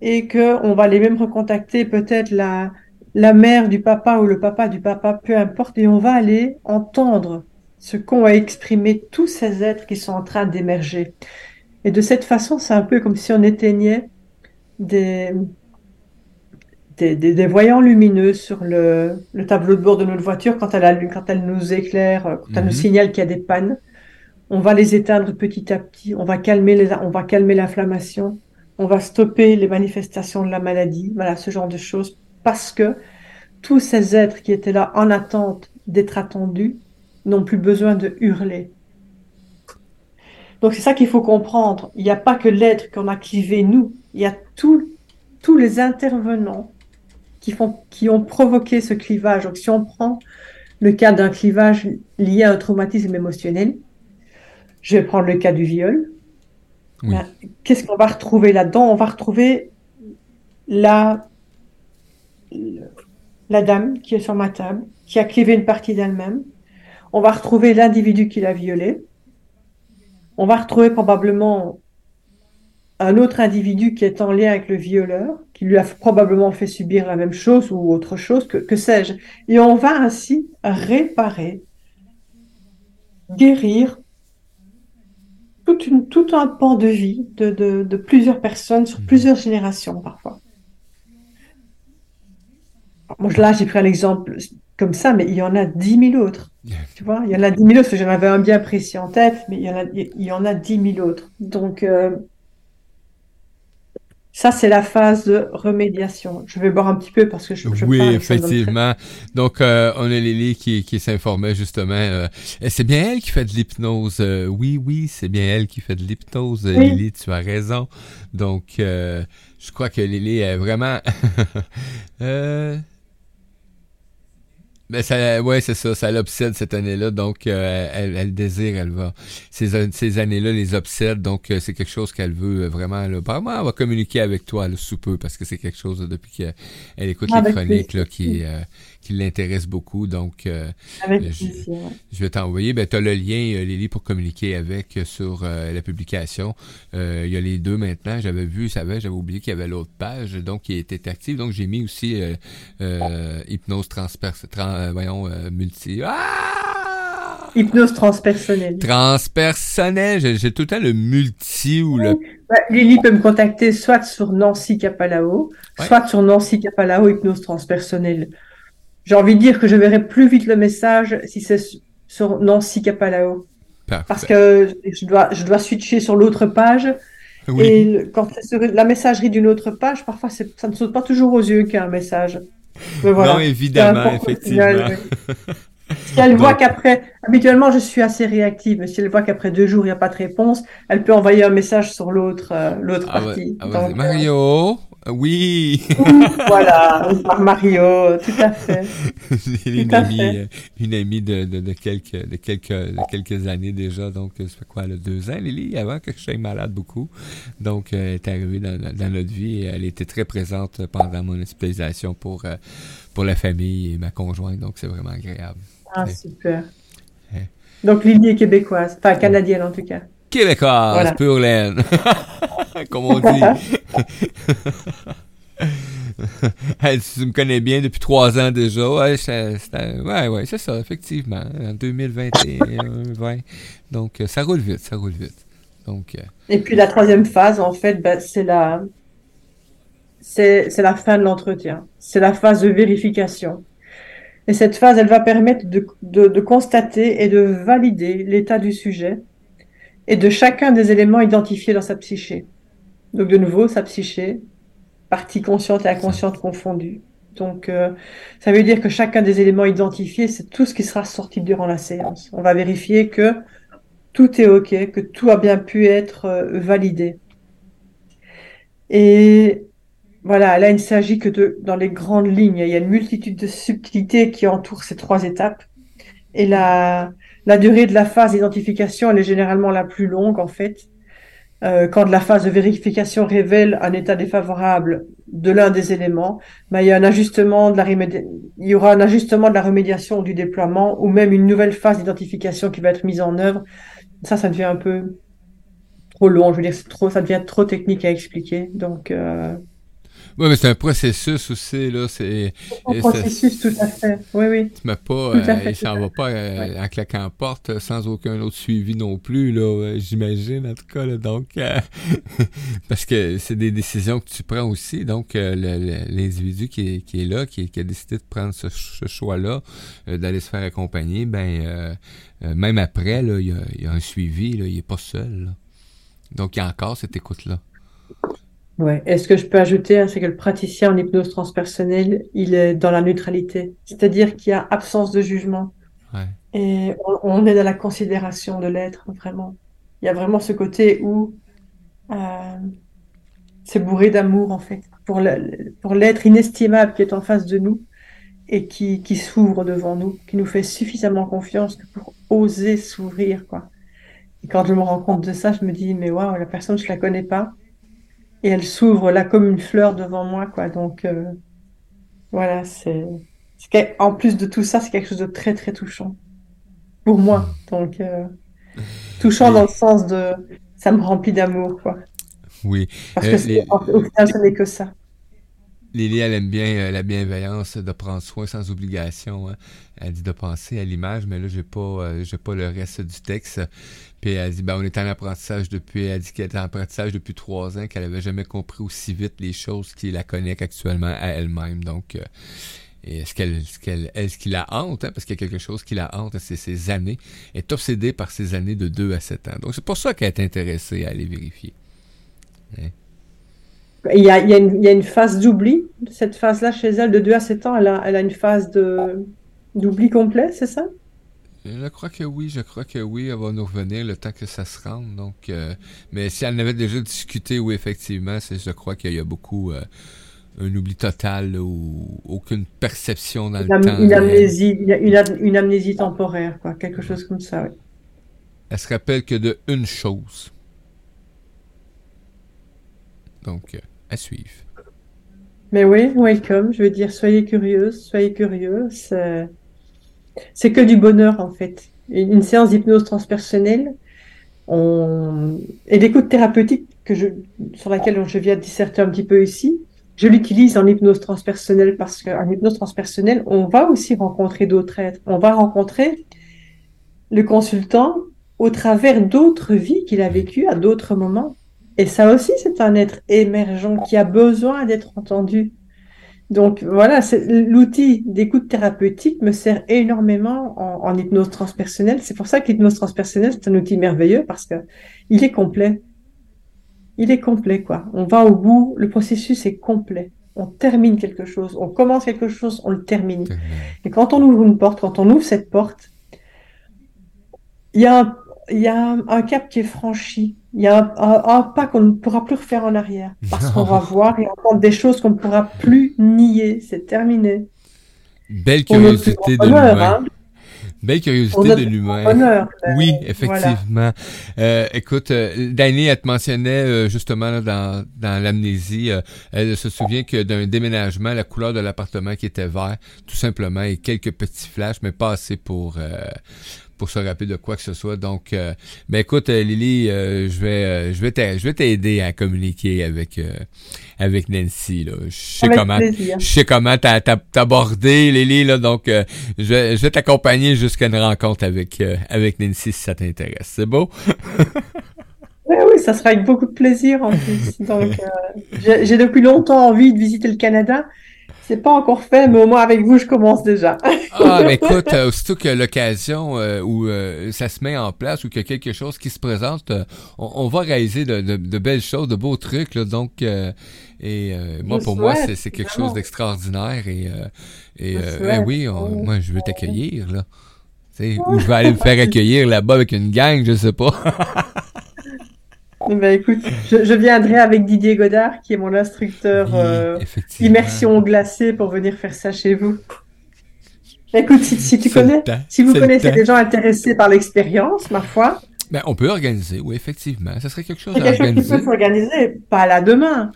et que on va les même recontacter peut-être la la mère du papa ou le papa du papa, peu importe, et on va aller entendre ce qu'ont à exprimer tous ces êtres qui sont en train d'émerger. Et de cette façon, c'est un peu comme si on éteignait des, des, voyants lumineux sur le, tableau de bord de notre voiture quand elle, quand elle nous éclaire, quand elle nous mhm. signale qu'il y a des pannes. On va les éteindre petit à petit, on va calmer les, on va calmer l'inflammation, on va stopper les manifestations de la maladie, voilà, ce genre de choses, parce que tous ces êtres qui étaient là en attente d'être attendus n'ont plus besoin de hurler. Donc c'est ça qu'il faut comprendre. Il n'y a pas que l'être qu'on a clivé nous, il y a tous les intervenants qui, font, qui ont provoqué ce clivage. Donc, si on prend le cas d'un clivage lié à un traumatisme émotionnel, je vais prendre le cas du viol. Qu'est-ce qu'on va retrouver là-dedans? On va retrouver la, dame qui est sur ma table, qui a clivé une partie d'elle-même. On va retrouver l'individu qui l'a violée. On va retrouver probablement un autre individu qui est en lien avec le violeur, qui lui a probablement fait subir la même chose ou autre chose, que, sais-je. Et on va ainsi réparer, guérir une, tout un pan de vie de, plusieurs personnes sur mmh. plusieurs générations parfois. Moi, là, j'ai pris un exemple comme ça, mais il y en a dix mille autres. Tu vois, il y en a dix mille autres, j'en avais un bien précis en tête, mais il y en a, il y en a dix mille autres. Donc, euh, ça, c'est la phase de remédiation. Je vais boire un petit peu parce que je, je Oui, effectivement. Donc, euh, on a Lily qui, qui s'informait justement. Euh, c'est bien elle qui fait de l'hypnose. Euh, oui, oui, c'est bien elle qui fait de l'hypnose. Lily, tu as raison. Donc, je crois que Lily est vraiment... Ben ça, ouais, c'est ça, ça l'obsède cette année-là, donc euh, elle, elle, désire, elle va. Ces, ces années-là les obsèdent, donc euh, c'est quelque chose qu'elle veut euh, vraiment. Là, vraiment, elle va communiquer avec toi le sous peu parce que c'est quelque chose depuis qu'elle écoute ah, les chroniques là, qui qui l'intéresse beaucoup. Donc, je, vais t'envoyer. Ben, tu as le lien, Lily, pour communiquer avec sur la publication. il y a les deux maintenant. J'avais vu, j'avais oublié qu'il y avait l'autre page, donc qui était active. Donc, j'ai mis aussi hypnose transperce. Euh, voyons, euh, multi. Ah! Hypnose transpersonnelle. Transpersonnelle. J'ai tout le temps le multi ou le. Lily peut me contacter soit sur Nancy Capalao, soit sur Nancy Capalao, hypnose transpersonnelle. J'ai envie de dire que je verrai plus vite le message si c'est sur Nancy Capalao. parce que je dois, je dois switcher sur l'autre page. Et quand c'est la messagerie d'une autre page, parfois ça ne saute pas toujours aux yeux qu'un message. Non, évidemment, effectivement. Si elle voit qu'après, habituellement, je suis assez réactive, mais si elle voit qu'après deux jours, il n'y a pas de réponse, elle peut envoyer un message sur l'autre euh, l'autre ah partie. Ah Mario, oui. voilà, par Mario, tout à fait. une, amie, euh, une amie de, de, quelques, de, quelques, de quelques années déjà, donc ça fait quoi, là, deux ans, Lily, avant que je sois malade beaucoup. Donc, elle est arrivée dans, dans, notre vie et elle était très présente pendant mon hospitalisation pour, pour la famille et ma conjointe, donc c'est vraiment agréable. Ah, super. Donc, Lily est québécoise, enfin canadienne en tout cas. Québécoise, voilà. pure laine. Comme on dit. tu me connais bien depuis trois ans déjà. Ouais, c'est, ouais, ouais, ça, effectivement. En 2021, 20. Donc, euh, ça roule vite, ça roule vite. Donc, euh, Et puis, la troisième phase, en fait, ben, c'est la, c'est, la fin de l'entretien. C'est la phase de vérification. Et cette phase, elle va permettre de, de constater et de valider l'état du sujet et de chacun des éléments identifiés dans sa psyché. Donc de nouveau, sa psyché, partie consciente et inconsciente confondues. Donc euh, ça veut dire que chacun des éléments identifiés, c'est tout ce qui sera sorti durant la séance. On va vérifier que tout est OK, que tout a bien pu être euh, validé. Et voilà, là, il ne s'agit que de, dans les grandes lignes, il y a une multitude de subtilités qui entourent ces trois étapes. Et la, la durée de la phase d'identification, elle est généralement la plus longue, en fait. Euh, quand la phase de vérification révèle un état défavorable de l'un des éléments, ben, il y a un ajustement de la il y aura un ajustement de la remédiation du déploiement ou même une nouvelle phase d'identification qui va être mise en œuvre. Ça, ça devient un peu trop long. Je veux dire, trop, ça devient trop technique à expliquer. Donc, euh, oui, mais c'est un processus aussi, là. C'est un processus, tout à fait. Oui, oui. Tu mets pas, euh, ça va pas euh, en claquant porte sans aucun autre suivi non plus, là, euh, j'imagine, en tout cas, là, Donc, parce que c'est des décisions que tu prends aussi. Donc, l'individu qui est, là, qui, a décidé de prendre ce, choix-là, d'aller se faire accompagner, ben, même après, là, il y a, un suivi, là, il est pas seul, Donc, il y a encore cette écoute-là. Ouais. Et ce que je peux ajouter, hein, c'est que le praticien en hypnose transpersonnelle, il est dans la neutralité? C'est-à-dire qu'il y a absence de jugement. Ouais. Et on, est dans la considération de l'être, vraiment. Il y a vraiment ce côté où euh, c'est bourré d'amour, en fait, pour l'être inestimable qui est en face de nous et qui, qui s'ouvre devant nous, qui nous fait suffisamment confiance pour oser s'ouvrir, quoi. Et quand je me rends compte de ça, je me dis, mais waouh, la personne, je la connais pas et elle s'ouvre là comme une fleur devant moi, quoi. Donc euh, voilà, c'est en plus de tout ça, c'est quelque chose de très très touchant pour moi. Donc euh, touchant dans le sens de ça me remplit d'amour, quoi. Oui. Parce que euh, au final, ce n'est que ça. Lily, elle aime bien la bienveillance, de prendre soin sans obligation. Hein. Elle dit de penser à l'image, mais là, j'ai pas, j'ai pas le reste du texte. Puis elle dit, ben, on est en apprentissage depuis, elle dit qu'elle est en apprentissage depuis trois ans, qu'elle avait jamais compris aussi vite les choses qui la connectent actuellement à elle-même. Donc, euh, est-ce qu'elle, ce qu'elle, est-ce qui la hante, hein, parce qu'il y a quelque chose qui la hante, c'est ces années, elle est obsédée par ces années de 2 à 7 ans. Donc, c'est pour ça qu'elle est intéressée à aller vérifier. Hein? Il, y a, il, y a une, il y a une phase d'oubli, cette phase-là chez elle, de 2 à 7 ans, elle a, elle a une phase de, d'oubli complet, c'est ça? Je crois que oui, je crois que oui, elle va nous revenir le temps que ça se rende. Donc, euh, mais si elle en avait déjà discuté, oui, effectivement, c'est, je crois qu'il y a beaucoup euh, un oubli total ou aucune perception dans le temps. Une amnésie, une, une, amnésie temporaire, quoi, quelque chose comme ça. Oui. Elle se rappelle que de une chose. Donc, euh, à suivre. Mais oui, welcome. Je veux dire, soyez curieuse, soyez curieux. C'est c'est que du bonheur en fait. Une séance d'hypnose transpersonnelle on... et l'écoute thérapeutique que je... sur laquelle je viens de disserter un petit peu ici, je l'utilise en hypnose transpersonnelle parce qu'en hypnose transpersonnelle, on va aussi rencontrer d'autres êtres. On va rencontrer le consultant au travers d'autres vies qu'il a vécues à d'autres moments. Et ça aussi, c'est un être émergent qui a besoin d'être entendu. Donc voilà, l'outil d'écoute thérapeutique me sert énormément en, en hypnose transpersonnelle. C'est pour ça que l'hypnose transpersonnelle, c'est un outil merveilleux parce que il est complet. Il est complet, quoi. On va au bout, le processus est complet. On termine quelque chose, on commence quelque chose, on le termine. Et quand on ouvre une porte, quand on ouvre cette porte, il y a un, il y a un, cap qui est franchi. Il y a un, pas qu'on ne pourra plus refaire en arrière. Parce qu'on va voir et entendre des choses qu'on ne pourra plus nier. C'est terminé. Belle curiosité de l'humain. Hein. Belle curiosité de l'humain. Oui, effectivement. Euh, écoute, euh, elle te mentionnait euh, justement dans, dans l'amnésie, elle se souvient que d'un déménagement, la couleur de l'appartement qui était vert, tout simplement, et quelques petits flashs, mais pas assez pour pour se rappeler de quoi que ce soit. Donc, euh, mais écoute, euh, Lily, euh, je vais, je vais, je vais t'aider à communiquer avec avec Nancy. Là. Je sais comment, je sais comment t'aborder, Lily. Là, donc, je, je vais t'accompagner jusqu'à une rencontre avec avec Nancy si ça t'intéresse. C'est beau? Oui, oui, ça sera avec beaucoup de plaisir en plus. Donc, j'ai depuis longtemps envie de visiter le Canada. C'est pas encore fait, mais au moins avec vous, je commence déjà. ah, mais écoute, euh, aussitôt que l'occasion euh, où euh, ça se met en place ou qu'il y a quelque chose qui se présente, on, va réaliser de, de, belles choses, de beaux trucs. Là, donc, et moi, pour moi, c'est quelque chose d'extraordinaire. Et, et ben oui, moi, je veux t'accueillir. là. Ou je vais aller me faire accueillir là-bas avec une gang, je sais pas. Ben écoute, je, viendrai avec Didier Godard, qui est mon instructeur euh, immersion glacée, pour venir faire ça chez vous. Écoute, si, tu connais, si vous connaissez des gens intéressés par l'expérience, ma foi. Ben, on peut organiser, oui, effectivement. Ça serait quelque chose à organiser. quelque chose qui peut s'organiser, pas là demain.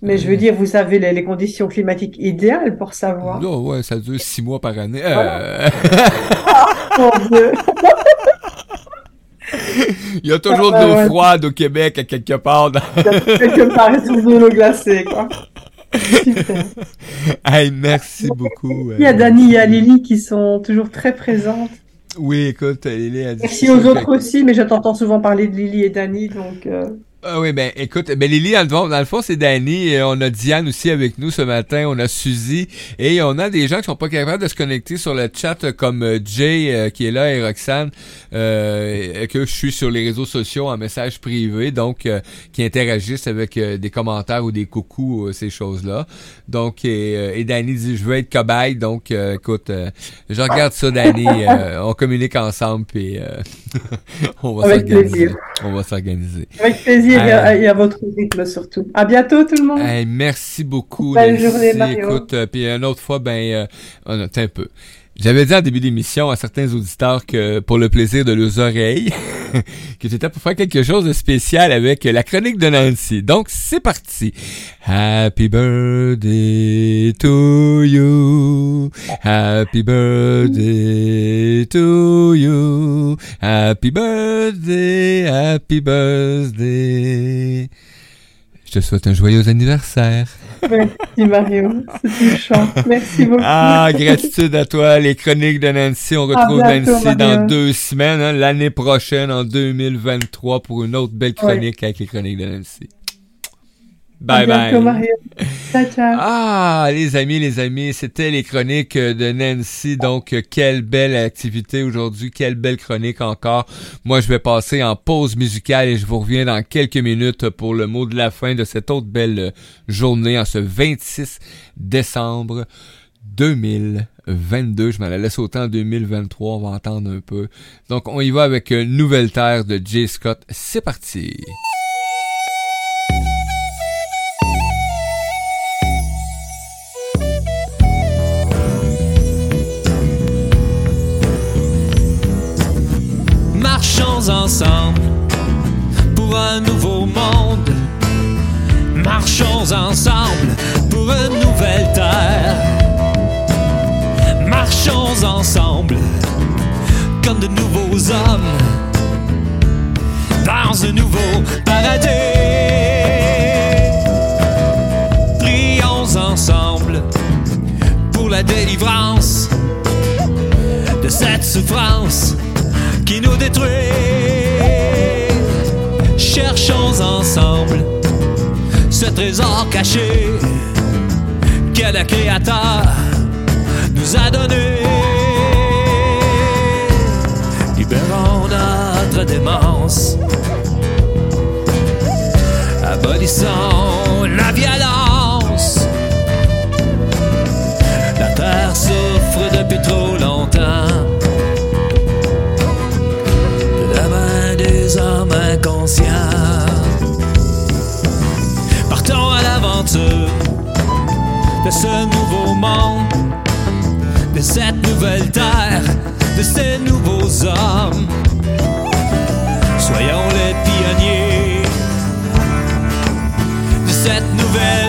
Mais je veux dire, vous avez les, conditions climatiques idéales pour savoir. Non, ouais, ça dure six mois par année. Euh... oh, mon Dieu. Il y a toujours de l'eau froide au Québec à quelque part. quelque part, il y a de l'eau glacée, quoi. Super. Hey, merci beaucoup. Il y a Dani et Lily qui sont toujours très présentes. Oui, écoute, Lily a dit. Merci aux autres aussi, mais j'entends souvent parler de Lily et Dani, donc. Euh... Ah oui, ben écoute, ben Lily, dans le fond, c'est Danny, et on a Diane aussi avec nous ce matin, on a Suzy, et on a des gens qui sont pas capables de se connecter sur le chat comme euh, Jay euh, qui est là et Roxane, euh, que je suis sur les réseaux sociaux en message privé, donc euh, qui interagissent avec des commentaires ou des coucous, ces choses-là. Donc, et, et Danny dit je veux être cobaye, donc écoute, je regarde ça Danny, on communique ensemble, puis on va s'organiser. On va s'organiser. Avec plaisir et, à, votre rythme surtout. À bientôt tout le monde. merci beaucoup. Belle journée Mario. Écoute, euh, puis une autre fois, ben, euh, un peu. J'avais dit en début d'émission à certains auditeurs que pour le plaisir de leurs oreilles, que c'était pour faire quelque chose de spécial avec la chronique de Nancy. Donc c'est parti. Happy birthday to you. Happy birthday to you. Happy birthday, happy birthday. Je te souhaite un joyeux anniversaire. Merci Mario, c'est touchant. Merci beaucoup. Ah, gratitude à toi. Les chroniques de Nancy, on retrouve Nancy dans deux semaines, hein, l'année prochaine, en 2023, pour une autre belle chronique avec les chroniques de Nancy. Bye bye. Ah, les amis, les amis, c'était les chroniques de Nancy. Donc, quelle belle activité aujourd'hui, quelle belle chronique encore. Moi, je vais passer en pause musicale et je vous reviens dans quelques minutes pour le mot de la fin de cette autre belle journée en ce 26 décembre 2022. Je m'en laisse autant en 2023, on va entendre un peu. Donc, on y va avec Nouvelle Terre de Jay Scott. C'est parti. Pour un nouveau monde. Marchons ensemble pour une nouvelle terre. Marchons ensemble comme de nouveaux hommes dans un nouveau paradis. Prions ensemble pour la délivrance de cette souffrance qui nous détruit. Cherchons ensemble ce trésor caché que le Créateur nous a donné. Libérons notre démence. Abolissons la violence. La terre souffre depuis trop longtemps. Des hommes inconscients. Partons à l'aventure de ce nouveau monde, de cette nouvelle terre, de ces nouveaux hommes. Soyons les pionniers de cette nouvelle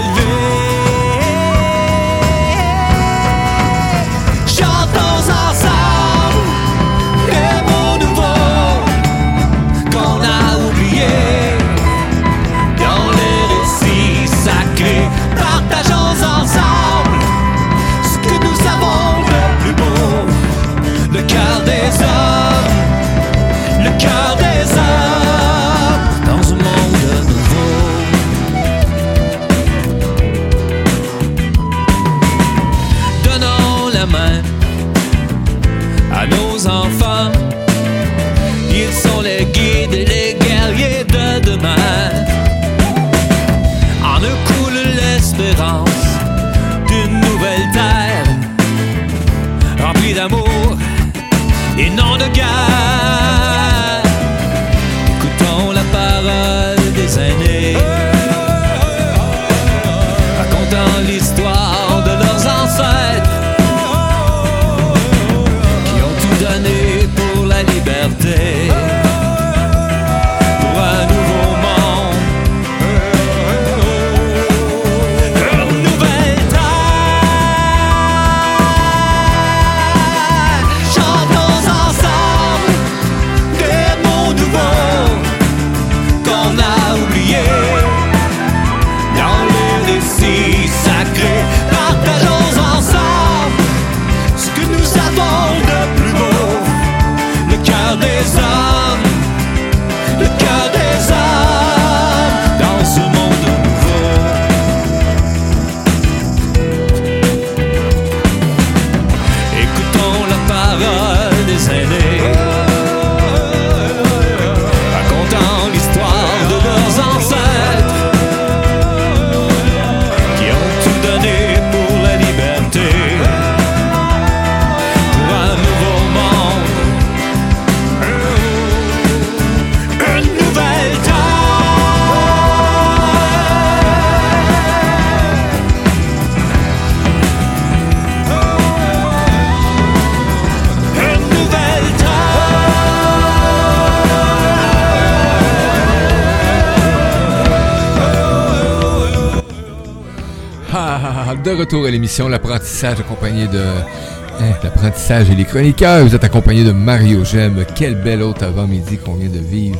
de retour à l'émission L'apprentissage accompagné de hein, l'apprentissage et les chroniqueurs. Vous êtes accompagné de Mario Gem. Quel bel autre avant-midi qu'on vient de vivre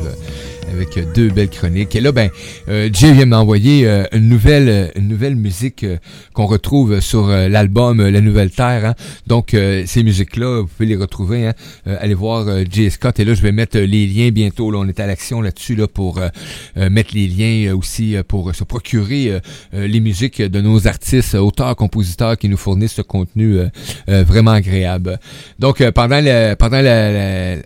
avec euh, deux belles chroniques. Et là, ben, euh, Jay vient m'envoyer euh, une nouvelle, euh, une nouvelle musique euh, qu'on retrouve sur euh, l'album La Nouvelle Terre. hein. Donc, ces musiques-là, vous pouvez les retrouver. Hein. Allez voir Jay Scott. Et là, je vais mettre les liens bientôt. Là, on est à l'action là-dessus là pour mettre les liens aussi pour se procurer les musiques de nos artistes, auteurs, compositeurs qui nous fournissent ce contenu vraiment agréable. Donc, pendant le, pendant la- la-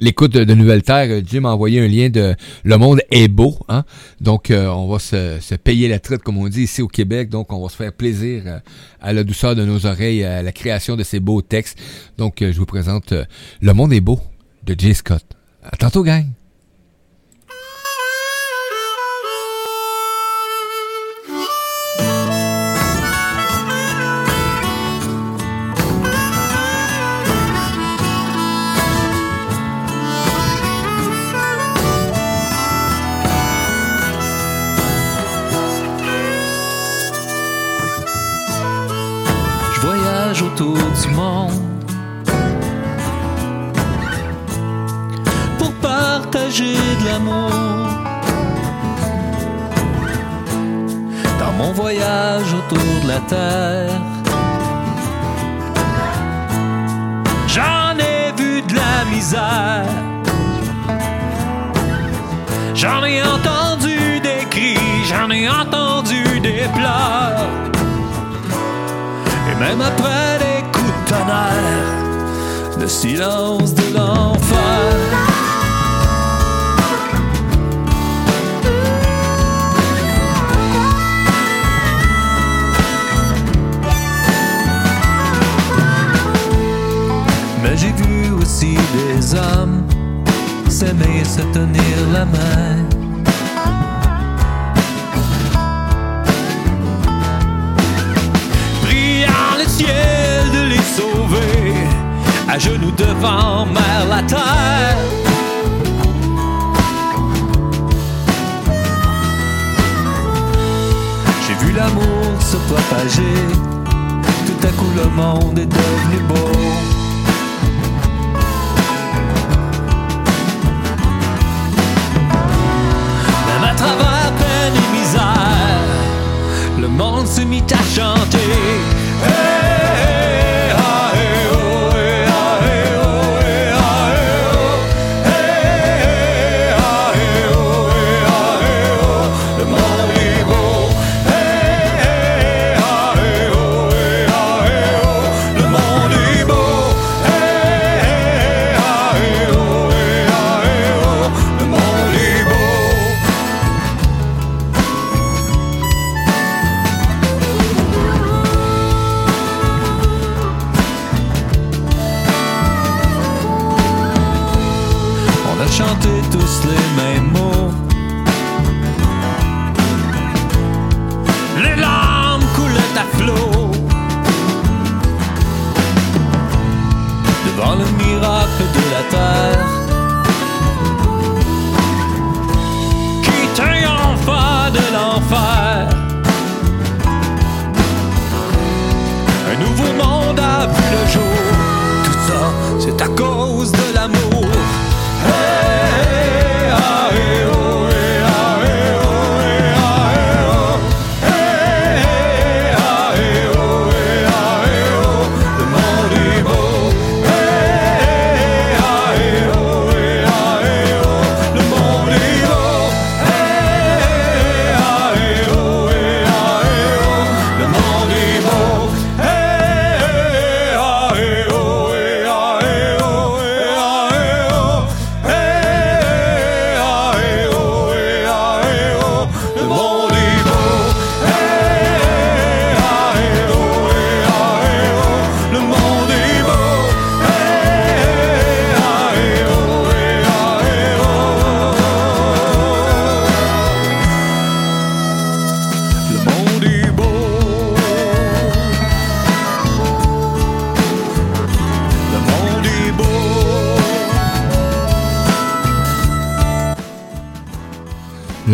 l'écoute de, Nouvelle Terre, euh, Jim m'a envoyé un lien de Le monde est beau. Hein? Donc, euh, on va se, payer la traite, comme on dit ici au Québec. Donc, on va se faire plaisir euh, à la douceur de nos oreilles, à la création de ces beaux textes. Donc, je vous présente Le monde est beau de Jay Scott. À tantôt, gang! Partager de l'amour. Dans mon voyage autour de la terre, j'en ai vu de la misère. J'en ai entendu des cris, j'en ai entendu des pleurs. Même après les coups de tonnerre, le silence de l'enfer. Des hommes s'aimer, se tenir la main. Priant le ciel de les sauver, à genoux devant mère la terre. J'ai vu l'amour se propager, tout à coup le monde est devenu beau. Monde se mit à chanter.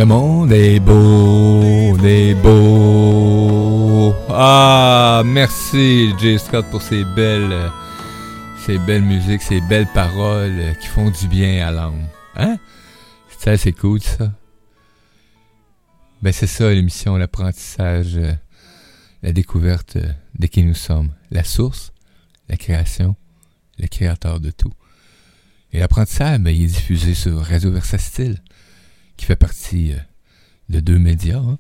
Le monde est beau, est beau. Ah, merci Jay Scott pour ces belles, ces belles musiques, ces belles paroles qui font du bien à l'âme. Hein? C'est assez cool ça. Ben c'est ça l'émission, l'apprentissage, la découverte de qui nous sommes, la source, la création, le créateur de tout. Et l'apprentissage, ben, il est diffusé sur Radio Versatile qui fait partie euh, de deux médias, hein.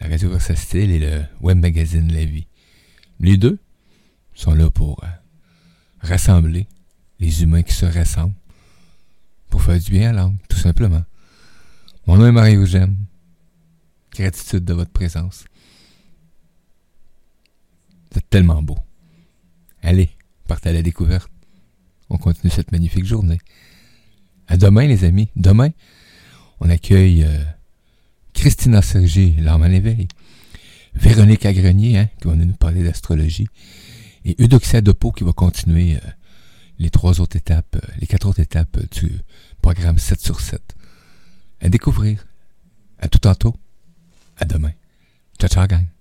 la Radio Versatile et le web magazine La Vie. Les deux sont là pour euh, rassembler les humains qui se rassemblent pour faire du bien à l'âme, tout simplement. Mon nom est Mario Gem. Gratitude de votre présence. Êtes tellement beau. Allez, partez à la découverte. On continue cette magnifique journée. À demain, les amis. Demain, on accueille euh, Christina Sergi, l'âme en éveil. Véronique Agrenier, hein, qui va nous parler d'astrologie. Et Eudoxia Depeau, qui va continuer euh, les trois autres étapes, euh, les quatre autres étapes euh, du programme 7 sur 7. À découvrir. À tout tantôt. À demain. Ciao, ciao, gang.